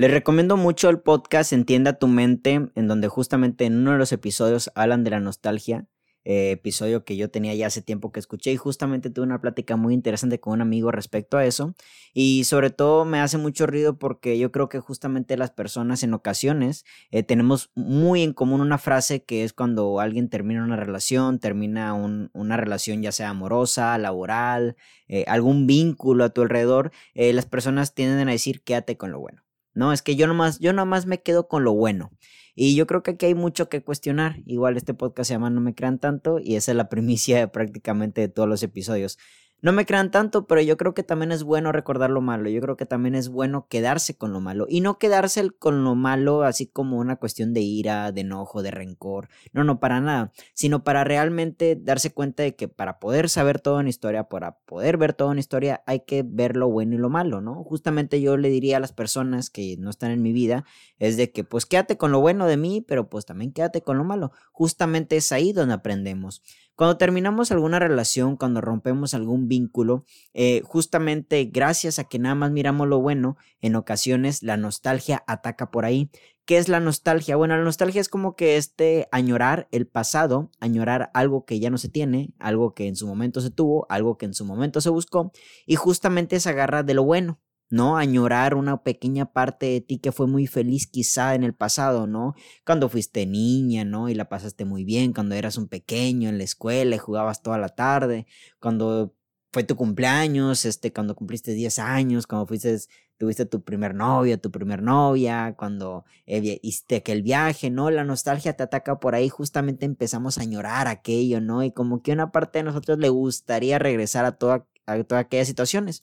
Les recomiendo mucho el podcast Entienda tu mente, en donde justamente en uno de los episodios hablan de la nostalgia eh, episodio que yo tenía ya hace tiempo que escuché y justamente tuve una plática muy interesante con un amigo respecto a eso y sobre todo me hace mucho ruido porque yo creo que justamente las personas en ocasiones eh, tenemos muy en común una frase que es cuando alguien termina una relación, termina una relación ya sea amorosa, laboral, eh, algún vínculo a tu alrededor, las personas tienden a decir quédate con lo bueno. No, es que yo nomás, yo nomás me quedo con lo bueno. Y yo creo que aquí hay mucho que cuestionar. Igual este podcast se llama No me crean tanto y esa es la primicia prácticamente de todos los episodios. No me crean tanto, pero yo creo que también es bueno recordar lo malo. Yo creo que también es bueno quedarse con lo malo. Y no quedarse con lo malo así como una cuestión de ira, de enojo, de rencor. No, no, para nada. Sino para realmente darse cuenta de que para poder saber todo en historia, para poder ver todo en historia, hay que ver lo bueno y lo malo, ¿no? Justamente yo le diría a las personas que no están en mi vida, es de que pues quédate con lo bueno de mí, pero pues también quédate con lo malo. Justamente es ahí donde aprendemos. Cuando terminamos alguna relación, cuando rompemos algún vínculo, eh, justamente gracias a que nada más miramos lo bueno, en ocasiones la nostalgia ataca por ahí. ¿Qué es la nostalgia? Bueno, la nostalgia es como que este añorar el pasado, añorar algo que ya no se tiene, algo que en su momento se tuvo, algo que en su momento se buscó, y justamente se agarra de lo bueno, ¿no? Añorar una pequeña parte de ti que fue muy feliz quizá en el pasado, ¿no? Cuando fuiste niña, ¿no? Y la pasaste muy bien, cuando eras un pequeño en la escuela y jugabas toda la tarde, cuando fue tu cumpleaños, este, cuando cumpliste 10 años, cuando fuiste, tuviste tu primer novio, tu primer novia, cuando hiciste aquel viaje, ¿no? La nostalgia te ataca por ahí, justamente empezamos a añorar aquello, ¿no? Y como que una parte de nosotros le gustaría regresar a, toda, a todas aquellas situaciones.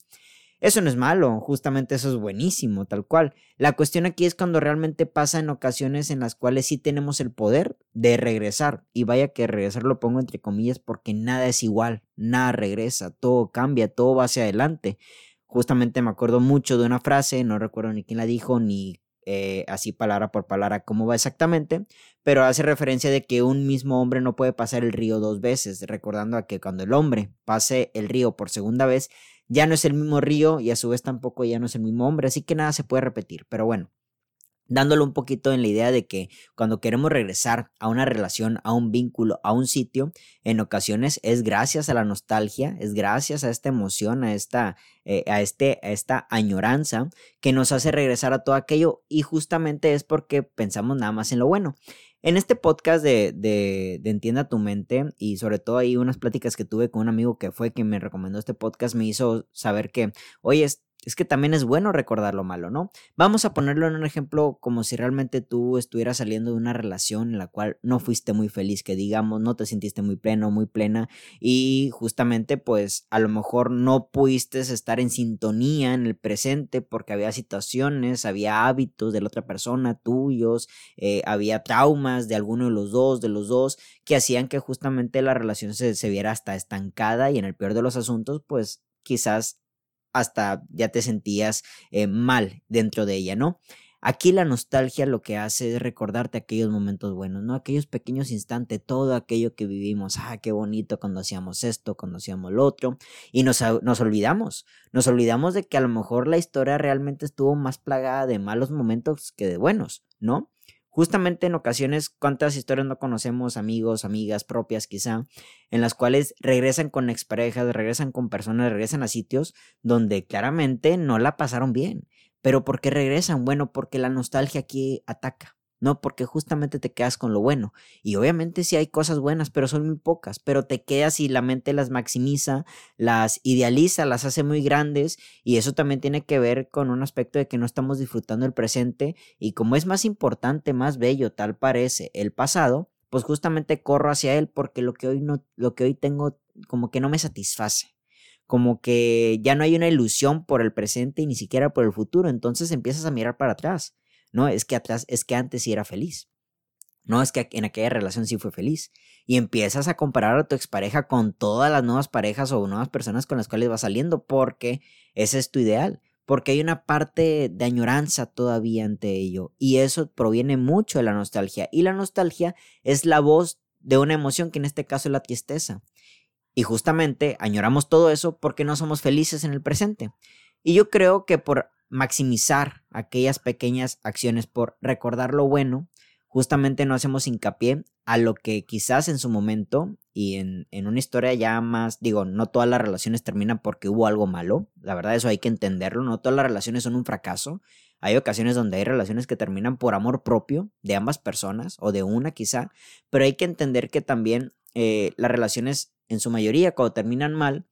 Eso no es malo, justamente eso es buenísimo, tal cual. La cuestión aquí es cuando realmente pasa en ocasiones en las cuales sí tenemos el poder de regresar. Y vaya que regresar lo pongo entre comillas porque nada es igual, nada regresa, todo cambia, todo va hacia adelante. Justamente me acuerdo mucho de una frase, no recuerdo ni quién la dijo, ni eh, así palabra por palabra cómo va exactamente, pero hace referencia de que un mismo hombre no puede pasar el río dos veces, recordando a que cuando el hombre pase el río por segunda vez, ya no es el mismo río y a su vez tampoco ya no es el mismo hombre, así que nada se puede repetir, pero bueno. Dándolo un poquito en la idea de que cuando queremos regresar a una relación, a un vínculo, a un sitio, en ocasiones es gracias a la nostalgia, es gracias a esta emoción, a esta, eh, a este, a esta añoranza que nos hace regresar a todo aquello y justamente es porque pensamos nada más en lo bueno. En este podcast de, de, de, Entienda tu mente y sobre todo ahí unas pláticas que tuve con un amigo que fue quien me recomendó este podcast me hizo saber que, oye, es que también es bueno recordar lo malo, ¿no? Vamos a ponerlo en un ejemplo como si realmente tú estuvieras saliendo de una relación en la cual no fuiste muy feliz, que digamos, no te sintiste muy pleno, muy plena y justamente pues a lo mejor no pudiste estar en sintonía en el presente porque había situaciones, había hábitos de la otra persona, tuyos, eh, había traumas de alguno de los dos, de los dos, que hacían que justamente la relación se, se viera hasta estancada y en el peor de los asuntos pues quizás hasta ya te sentías eh, mal dentro de ella, ¿no? Aquí la nostalgia lo que hace es recordarte aquellos momentos buenos, ¿no? Aquellos pequeños instantes, todo aquello que vivimos, ah, qué bonito cuando hacíamos esto, cuando hacíamos lo otro, y nos, nos olvidamos, nos olvidamos de que a lo mejor la historia realmente estuvo más plagada de malos momentos que de buenos, ¿no? Justamente en ocasiones, ¿cuántas historias no conocemos, amigos, amigas propias quizá, en las cuales regresan con exparejas, regresan con personas, regresan a sitios donde claramente no la pasaron bien? Pero ¿por qué regresan? Bueno, porque la nostalgia aquí ataca. No, porque justamente te quedas con lo bueno. Y obviamente sí hay cosas buenas, pero son muy pocas. Pero te quedas y la mente las maximiza, las idealiza, las hace muy grandes. Y eso también tiene que ver con un aspecto de que no estamos disfrutando el presente. Y como es más importante, más bello, tal parece, el pasado, pues justamente corro hacia él porque lo que hoy no, lo que hoy tengo como que no me satisface como que ya no hay una ilusión por el presente y ni siquiera por el futuro, entonces empiezas a mirar para atrás no, es que atrás, es que antes sí era feliz. No, es que en aquella relación sí fue feliz. Y empiezas a comparar a tu expareja con todas las nuevas parejas o nuevas personas con las cuales vas saliendo porque ese es tu ideal. Porque hay una parte de añoranza todavía ante ello. Y eso proviene mucho de la nostalgia. Y la nostalgia es la voz de una emoción que en este caso es la tristeza. Y justamente añoramos todo eso porque no somos felices en el presente. Y yo creo que por maximizar aquellas pequeñas acciones por recordar lo bueno, justamente no hacemos hincapié a lo que quizás en su momento y en, en, una historia ya más, digo, no todas las relaciones terminan porque hubo algo malo, la verdad eso hay que entenderlo, no todas las relaciones son un fracaso, hay ocasiones donde hay relaciones que terminan por amor propio de ambas personas o de una quizá, pero hay que entender que también eh, las relaciones en su mayoría cuando terminan mal,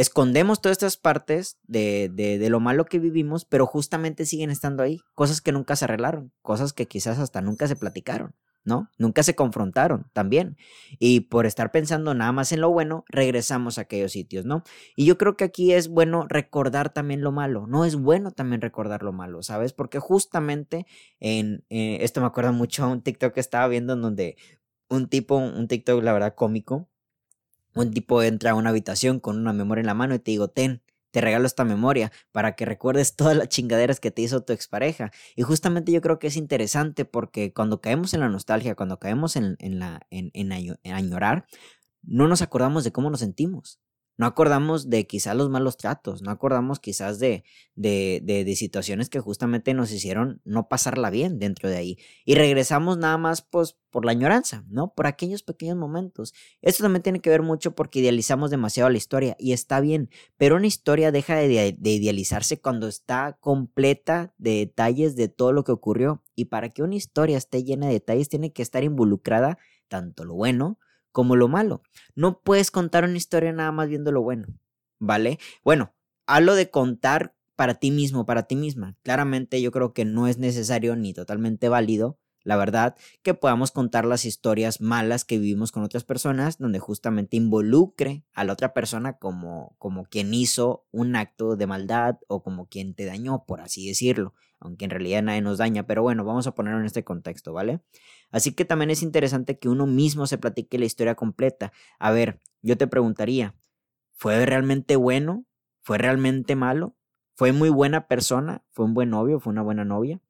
escondemos todas estas partes de, de, de, lo malo que vivimos, pero justamente siguen estando ahí, cosas que nunca se arreglaron, cosas que quizás hasta nunca se platicaron. ¿no? Nunca se confrontaron también. Y por estar pensando nada más en lo bueno, regresamos a aquellos sitios, ¿no? Y yo creo que aquí es bueno recordar también lo malo. No es bueno también recordar lo malo, ¿sabes? Porque justamente en eh, esto me acuerda mucho a un TikTok que estaba viendo en donde un tipo, un TikTok, la verdad, cómico, un tipo entra a una habitación con una memoria en la mano y te digo, ten, te regalo esta memoria para que recuerdes todas las chingaderas que te hizo tu expareja. Y justamente yo creo que es interesante porque cuando caemos en la nostalgia, cuando caemos en, en la, en, en añorar, no nos acordamos de cómo nos sentimos. No acordamos de quizás los malos tratos, no acordamos quizás de, de, de, situaciones que justamente nos hicieron no pasarla bien dentro de ahí. Y regresamos nada más pues, por la añoranza, ¿no? Por aquellos pequeños momentos. Esto también tiene que ver mucho porque idealizamos demasiado la historia y está bien, pero una historia deja de, de idealizarse cuando está completa de detalles de todo lo que ocurrió. Y para que una historia esté llena de detalles tiene que estar involucrada tanto lo bueno como lo malo. No puedes contar una historia nada más viendo lo bueno, ¿vale? Bueno, hablo de contar para ti mismo, para ti misma. Claramente yo creo que no es necesario ni totalmente válido, la verdad, que podamos contar las historias malas que vivimos con otras personas, donde justamente involucre a la otra persona como, como quien hizo un acto de maldad o como quien te dañó, por así decirlo, aunque en realidad nadie nos daña, pero bueno, vamos a ponerlo en este contexto, ¿vale? Así que también es interesante que uno mismo se platique la historia completa. A ver, yo te preguntaría, ¿fue realmente bueno? ¿Fue realmente malo? ¿Fue muy buena persona? ¿Fue un buen novio? ¿Fue una buena novia?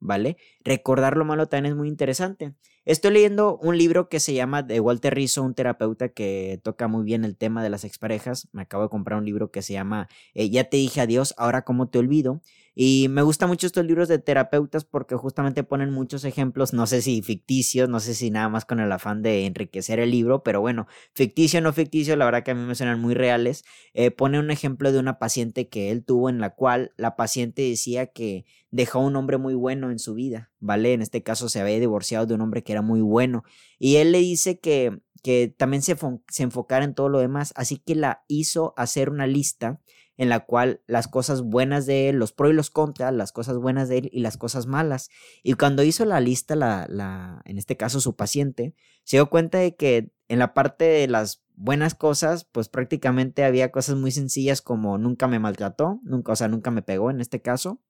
¿Vale? Recordar lo malo también es muy interesante. Estoy leyendo un libro que se llama de Walter Rizzo, un terapeuta que toca muy bien el tema de las exparejas. Me acabo de comprar un libro que se llama eh, Ya te dije adiós, ahora cómo te olvido. Y me gustan mucho estos libros de terapeutas porque justamente ponen muchos ejemplos, no sé si ficticios, no sé si nada más con el afán de enriquecer el libro, pero bueno, ficticio o no ficticio, la verdad que a mí me suenan muy reales. Eh, pone un ejemplo de una paciente que él tuvo en la cual la paciente decía que dejó un hombre muy bueno en su vida, ¿vale? En este caso se había divorciado de un hombre que era muy bueno. Y él le dice que, que también se, se enfocara en todo lo demás, así que la hizo hacer una lista en la cual las cosas buenas de él, los pros y los contras, las cosas buenas de él y las cosas malas. Y cuando hizo la lista, la, la, en este caso su paciente, se dio cuenta de que en la parte de las buenas cosas, pues prácticamente había cosas muy sencillas como nunca me maltrató, nunca, o sea, nunca me pegó en este caso.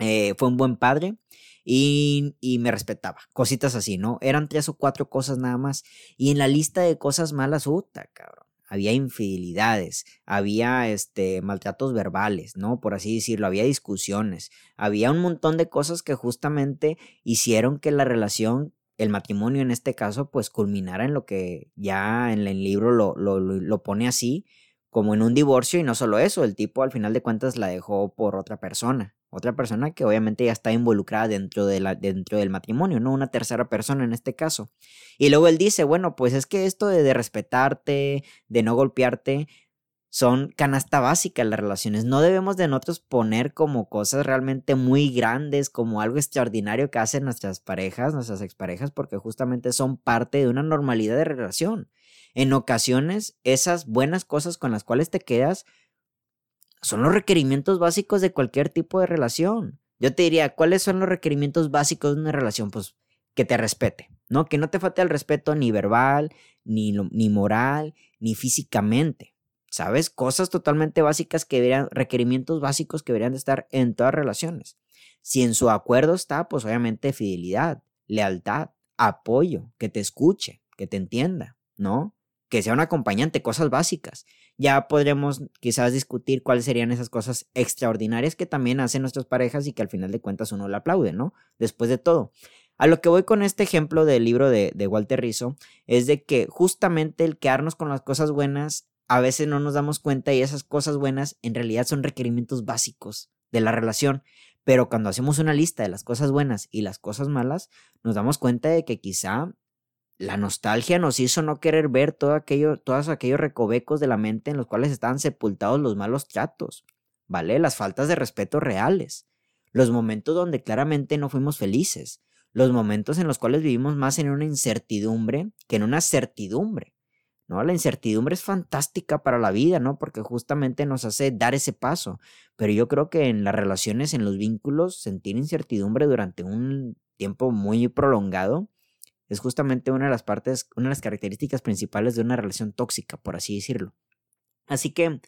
Eh, fue un buen padre y, y, me respetaba. Cositas así, ¿no? Eran tres o cuatro cosas nada más. Y en la lista de cosas malas, puta, cabrón había infidelidades, había este maltratos verbales, ¿no? Por así decirlo, había discusiones, había un montón de cosas que justamente hicieron que la relación, el matrimonio en este caso, pues culminara en lo que ya en el libro lo, lo, lo pone así, como en un divorcio y no solo eso, el tipo al final de cuentas la dejó por otra persona, otra persona que obviamente ya está involucrada dentro, de la, dentro del matrimonio, ¿no? Una tercera persona en este caso. Y luego él dice, bueno, pues es que esto de, de respetarte, de no golpearte, son canasta básica en las relaciones. No debemos de nosotros poner como cosas realmente muy grandes, como algo extraordinario que hacen nuestras parejas, nuestras exparejas, porque justamente son parte de una normalidad de relación. En ocasiones, esas buenas cosas con las cuales te quedas son los requerimientos básicos de cualquier tipo de relación. Yo te diría, ¿cuáles son los requerimientos básicos de una relación? Pues que te respete, ¿no? Que no te falte el respeto ni verbal, ni, ni moral, ni físicamente. ¿Sabes? Cosas totalmente básicas que deberían, requerimientos básicos que deberían de estar en todas relaciones. Si en su acuerdo está, pues obviamente fidelidad, lealtad, apoyo, que te escuche, que te entienda, ¿no? Que sea un acompañante, cosas básicas ya podremos quizás discutir cuáles serían esas cosas extraordinarias que también hacen nuestras parejas y que al final de cuentas uno le aplaude, ¿no? Después de todo. A lo que voy con este ejemplo del libro de, de Walter Rizzo es de que justamente el quedarnos con las cosas buenas a veces no nos damos cuenta y esas cosas buenas en realidad son requerimientos básicos de la relación. Pero cuando hacemos una lista de las cosas buenas y las cosas malas, nos damos cuenta de que quizá la nostalgia nos hizo no querer ver todo aquello, todos aquellos recovecos de la mente en los cuales estaban sepultados los malos tratos, ¿vale? Las faltas de respeto reales, los momentos donde claramente no fuimos felices, los momentos en los cuales vivimos más en una incertidumbre que en una certidumbre. ¿no? La incertidumbre es fantástica para la vida, ¿no? Porque justamente nos hace dar ese paso. Pero yo creo que en las relaciones, en los vínculos, sentir incertidumbre durante un tiempo muy prolongado es justamente una de las partes, una de las características principales de una relación tóxica, por así decirlo. Así que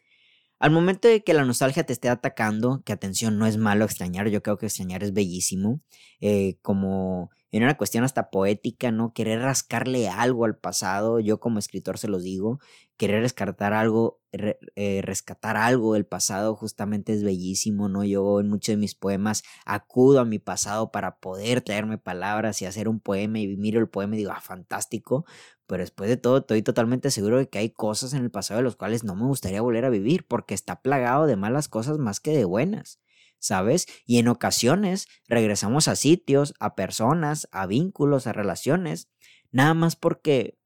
al momento de que la nostalgia te esté atacando, que atención, no es malo extrañar, yo creo que extrañar es bellísimo, eh, como en una cuestión hasta poética, ¿no? Querer rascarle algo al pasado, yo como escritor se los digo, querer rescatar algo, eh, rescatar algo del pasado justamente es bellísimo, ¿no? Yo en muchos de mis poemas acudo a mi pasado para poder traerme palabras y hacer un poema y miro el poema y digo, ah, fantástico, pero después de todo estoy totalmente seguro de que hay cosas en el pasado de los cuales no me gustaría volver a vivir porque está plagado de malas cosas más que de buenas. ¿sabes? Y en ocasiones regresamos a sitios, a personas, a vínculos, a relaciones, nada más porque,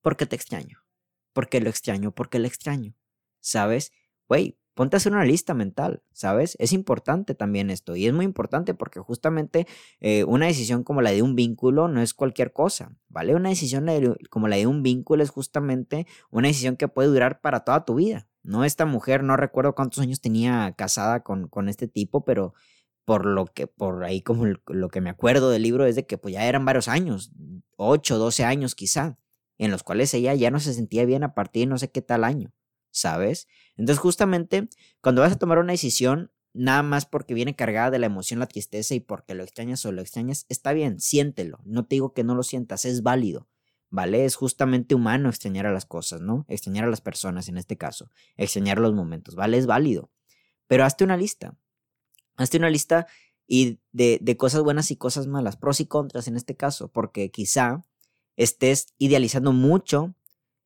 porque te extraño, porque lo extraño, porque lo extraño, ¿sabes? Güey, ponte a hacer una lista mental, ¿sabes? Es importante también esto y es muy importante porque justamente eh, una decisión como la de un vínculo no es cualquier cosa, ¿vale? Una decisión como la de un vínculo es justamente una decisión que puede durar para toda tu vida, no, esta mujer, no recuerdo cuántos años tenía casada con, con este tipo, pero por lo que, por ahí como lo que me acuerdo del libro es de que pues ya eran varios años, 8, 12 años quizá, en los cuales ella ya no se sentía bien a partir de no sé qué tal año, ¿sabes? Entonces justamente cuando vas a tomar una decisión, nada más porque viene cargada de la emoción, la tristeza y porque lo extrañas o lo extrañas, está bien, siéntelo, no te digo que no lo sientas, es válido, ¿vale? Es justamente humano extrañar a las cosas, ¿no? Extrañar a las personas en este caso, extrañar los momentos, ¿vale? Es válido. Pero hazte una lista. Hazte una lista y de, de cosas buenas y cosas malas, pros y contras en este caso, porque quizá estés idealizando mucho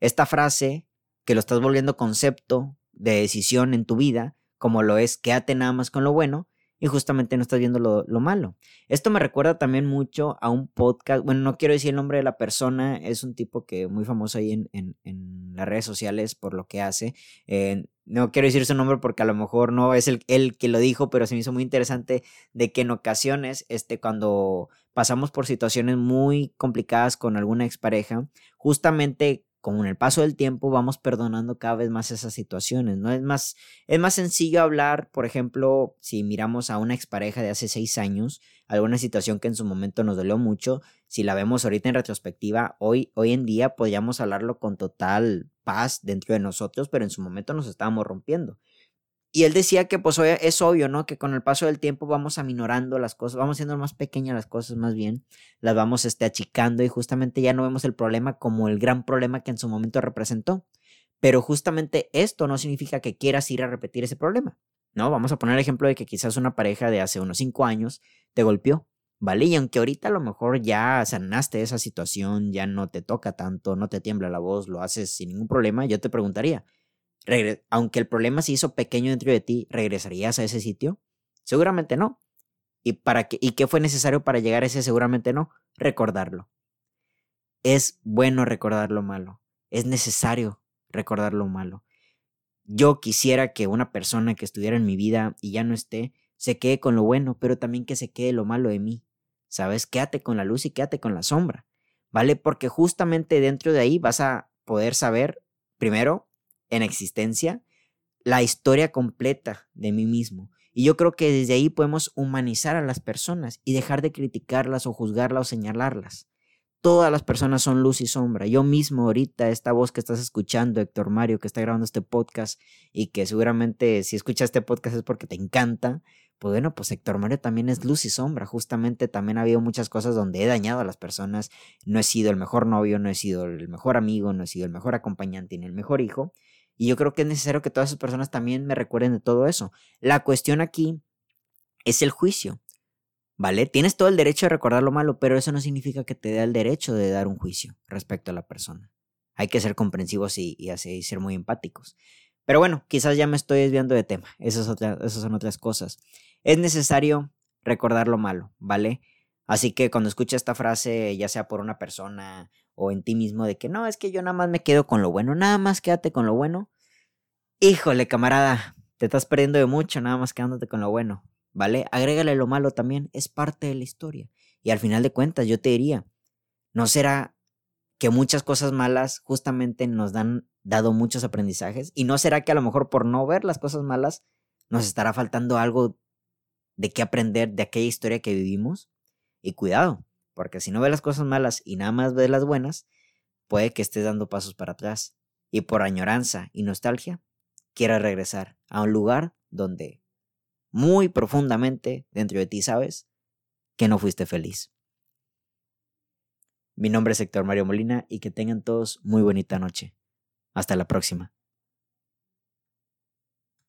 esta frase que lo estás volviendo concepto de decisión en tu vida, como lo es quédate nada más con lo bueno, y justamente no estás viendo lo, malo. Esto me recuerda también mucho a un podcast, bueno, no quiero decir el nombre de la persona, es un tipo que muy famoso ahí en, en, las redes sociales por lo que hace. Eh, no quiero decir su nombre porque a lo mejor no es el, el que lo dijo, pero se me hizo muy interesante de que en ocasiones, este, cuando pasamos por situaciones muy complicadas con alguna expareja, justamente con el paso del tiempo vamos perdonando cada vez más esas situaciones, ¿no? Es más, es más sencillo hablar, por ejemplo, si miramos a una expareja de hace seis años, alguna situación que en su momento nos dolió mucho, si la vemos ahorita en retrospectiva, hoy, hoy en día podríamos hablarlo con total paz dentro de nosotros, pero en su momento nos estábamos rompiendo. Y él decía que pues es obvio, ¿no? Que con el paso del tiempo vamos aminorando las cosas, vamos siendo más pequeñas las cosas más bien, las vamos este, achicando y justamente ya no vemos el problema como el gran problema que en su momento representó. Pero justamente esto no significa que quieras ir a repetir ese problema, ¿no? Vamos a poner el ejemplo de que quizás una pareja de hace unos cinco años te golpeó, ¿vale? Y aunque ahorita a lo mejor ya sanaste esa situación, ya no te toca tanto, no te tiembla la voz, lo haces sin ningún problema, yo te preguntaría, aunque el problema se hizo pequeño dentro de ti, ¿regresarías a ese sitio? Seguramente no. ¿Y, para qué, ¿Y qué fue necesario para llegar a ese seguramente no? Recordarlo. Es bueno recordar lo malo. Es necesario recordar lo malo. Yo quisiera que una persona que estuviera en mi vida y ya no esté, se quede con lo bueno, pero también que se quede lo malo de mí. ¿Sabes? Quédate con la luz y quédate con la sombra. ¿Vale? Porque justamente dentro de ahí vas a poder saber, primero, en existencia la historia completa de mí mismo. Y yo creo que desde ahí podemos humanizar a las personas y dejar de criticarlas o juzgarlas o señalarlas. Todas las personas son luz y sombra. Yo mismo ahorita, esta voz que estás escuchando, Héctor Mario, que está grabando este podcast y que seguramente si escuchas este podcast es porque te encanta, pues bueno, pues Héctor Mario también es luz y sombra. Justamente también ha habido muchas cosas donde he dañado a las personas. No he sido el mejor novio, no he sido el mejor amigo, no he sido el mejor acompañante ni el mejor hijo. Y yo creo que es necesario que todas esas personas también me recuerden de todo eso. La cuestión aquí es el juicio. ¿Vale? Tienes todo el derecho de recordar lo malo, pero eso no significa que te dé el derecho de dar un juicio respecto a la persona. Hay que ser comprensivos y, y, ser muy empáticos. Pero bueno, quizás ya me estoy desviando de tema. Esas, esas son otras cosas. Es necesario recordar lo malo, ¿vale? Así que cuando escuches esta frase, ya sea por una persona o en ti mismo, de que no, es que yo nada más me quedo con lo bueno, nada más quédate con lo bueno. Híjole, camarada, te estás perdiendo de mucho, nada más quedándote con lo bueno, ¿vale? Agrégale lo malo también, es parte de la historia. Y al final de cuentas, yo te diría, ¿no será que muchas cosas malas justamente nos dan dado muchos aprendizajes? ¿Y no será que a lo mejor por no ver las cosas malas nos estará faltando algo de qué aprender de aquella historia que vivimos? Y cuidado, porque si no ves las cosas malas y nada más ves las buenas, puede que estés dando pasos para atrás y por añoranza y nostalgia quieras regresar a un lugar donde muy profundamente dentro de ti sabes que no fuiste feliz. Mi nombre es Héctor Mario Molina y que tengan todos muy bonita noche. Hasta la próxima.